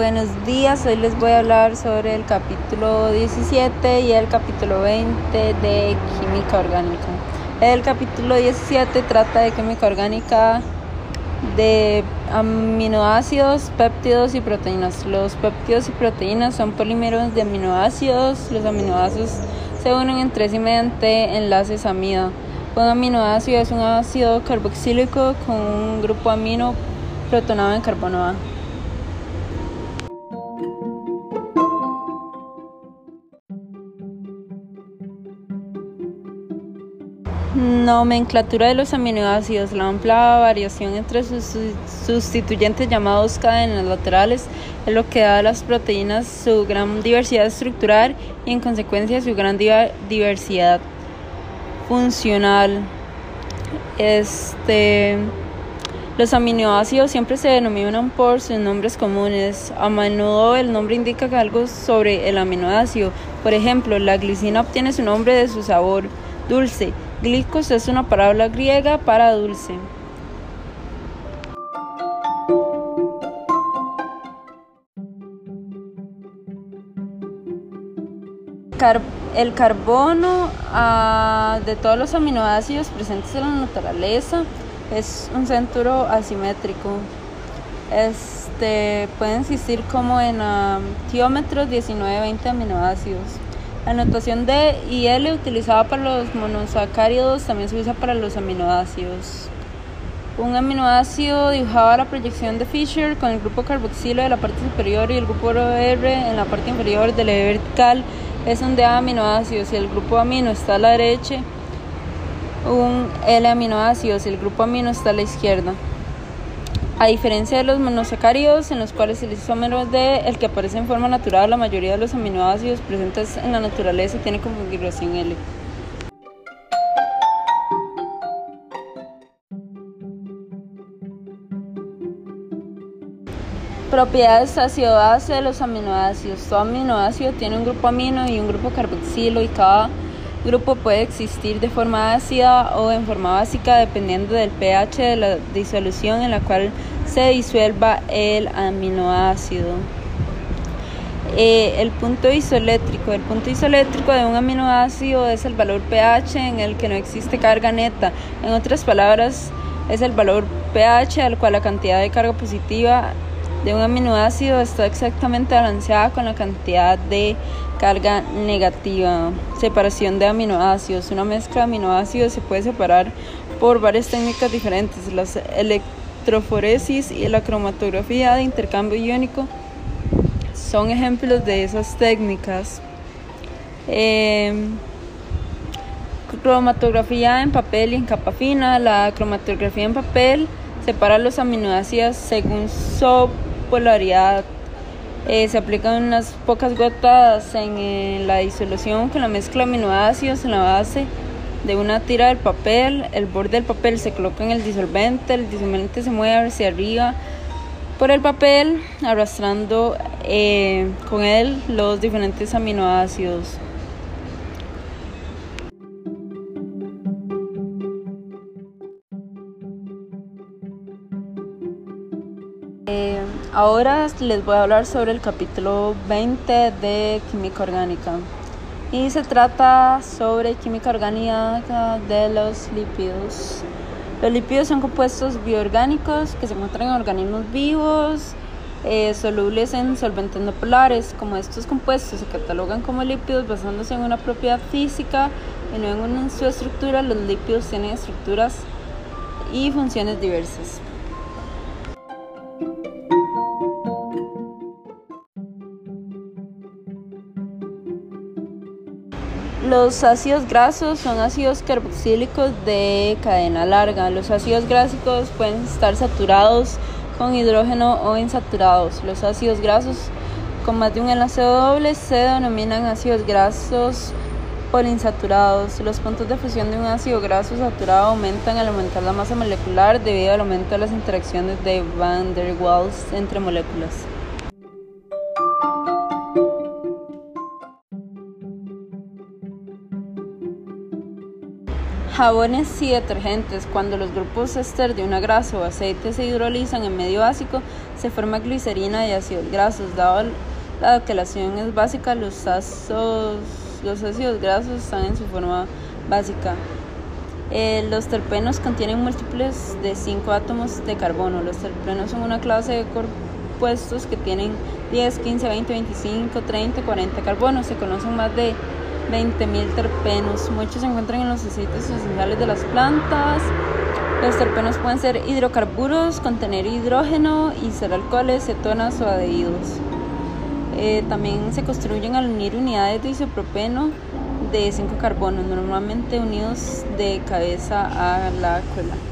Buenos días, hoy les voy a hablar sobre el capítulo 17 y el capítulo 20 de química orgánica. El capítulo 17 trata de química orgánica de aminoácidos, péptidos y proteínas. Los péptidos y proteínas son polímeros de aminoácidos. Los aminoácidos se unen entre sí mediante enlaces amida. Un aminoácido es un ácido carboxílico con un grupo amino protonado en carbono A. Nomenclatura de los aminoácidos. La amplia variación entre sus sustituyentes llamados cadenas laterales es lo que da a las proteínas su gran diversidad estructural y en consecuencia su gran diversidad funcional. Este, los aminoácidos siempre se denominan por sus nombres comunes. A menudo el nombre indica algo sobre el aminoácido. Por ejemplo, la glicina obtiene su nombre de su sabor dulce. Glicos es una palabra griega para dulce. el carbono ah, de todos los aminoácidos presentes en la naturaleza es un centro asimétrico. Este, puede existir como en uh, 19 20 aminoácidos. La notación de IL utilizada para los monosacáridos también se usa para los aminoácidos. Un aminoácido dibujaba la proyección de Fischer con el grupo carboxilo de la parte superior y el grupo R en la parte inferior del eje vertical es un de aminoácidos y el grupo amino está a la derecha, un L aminoácidos y el grupo amino está a la izquierda. A diferencia de los monosacáridos, en los cuales el isómero de el que aparece en forma natural, la mayoría de los aminoácidos presentes en la naturaleza tiene configuración L. Propiedades ácido-base de los aminoácidos. Todo aminoácido tiene un grupo amino y un grupo carboxilo y cada grupo puede existir de forma ácida o en forma básica dependiendo del pH de la disolución en la cual se disuelva el aminoácido. Eh, el punto isoeléctrico. El punto isoeléctrico de un aminoácido es el valor pH en el que no existe carga neta. En otras palabras, es el valor pH al cual la cantidad de carga positiva de un aminoácido está exactamente balanceada con la cantidad de carga negativa. Separación de aminoácidos. Una mezcla de aminoácidos se puede separar por varias técnicas diferentes. La electroforesis y la cromatografía de intercambio iónico son ejemplos de esas técnicas. Em, cromatografía en papel y en capa fina. La cromatografía en papel separa los aminoácidos según su polaridad. Eh, se aplican unas pocas gotas en, la disolución con la mezcla de aminoácidos en la base de una tira del papel. El borde del papel se coloca en el disolvente, el disolvente se mueve hacia arriba por el papel, arrastrando eh, con él los diferentes aminoácidos. Ahora les voy a hablar sobre el capítulo 20 de química orgánica y se trata sobre química orgánica de los lípidos. Los lípidos son compuestos bioorgánicos que se encuentran en organismos vivos, eh, solubles en solventes no polares. Como estos compuestos se catalogan como lípidos basándose en una propiedad física y no en su estructura, los lípidos tienen estructuras y funciones diversas. Los ácidos grasos son ácidos carboxílicos de cadena larga. Los ácidos grasos pueden estar saturados con hidrógeno o insaturados. Los ácidos grasos con más de un enlace doble se denominan ácidos grasos poliinsaturados. Los puntos de fusión de un ácido graso saturado aumentan al aumentar la masa molecular debido al aumento de las interacciones de van der Waals entre moléculas. Jabones y detergentes. Cuando los grupos ester de una grasa o aceite se hidrolizan en medio básico, se forma glicerina y ácidos grasos. Dado la quelación es básica, los, los ácidos grasos están en su forma básica. Eh, los terpenos contienen múltiples de 5 átomos de carbono. Los terpenos son una clase de compuestos que tienen 10, 15, 20, 25, 30, 40 carbonos. Se conocen más de 20.000 terpenos. Muchos se encuentran en los aceites esenciales de las plantas. Los terpenos pueden ser hidrocarburos, contener hidrógeno y ser alcoholes, cetonas o adheridos. Eh, también se construyen al unir unidades de isopropeno de 5 carbonos, normalmente unidos de cabeza a la cola.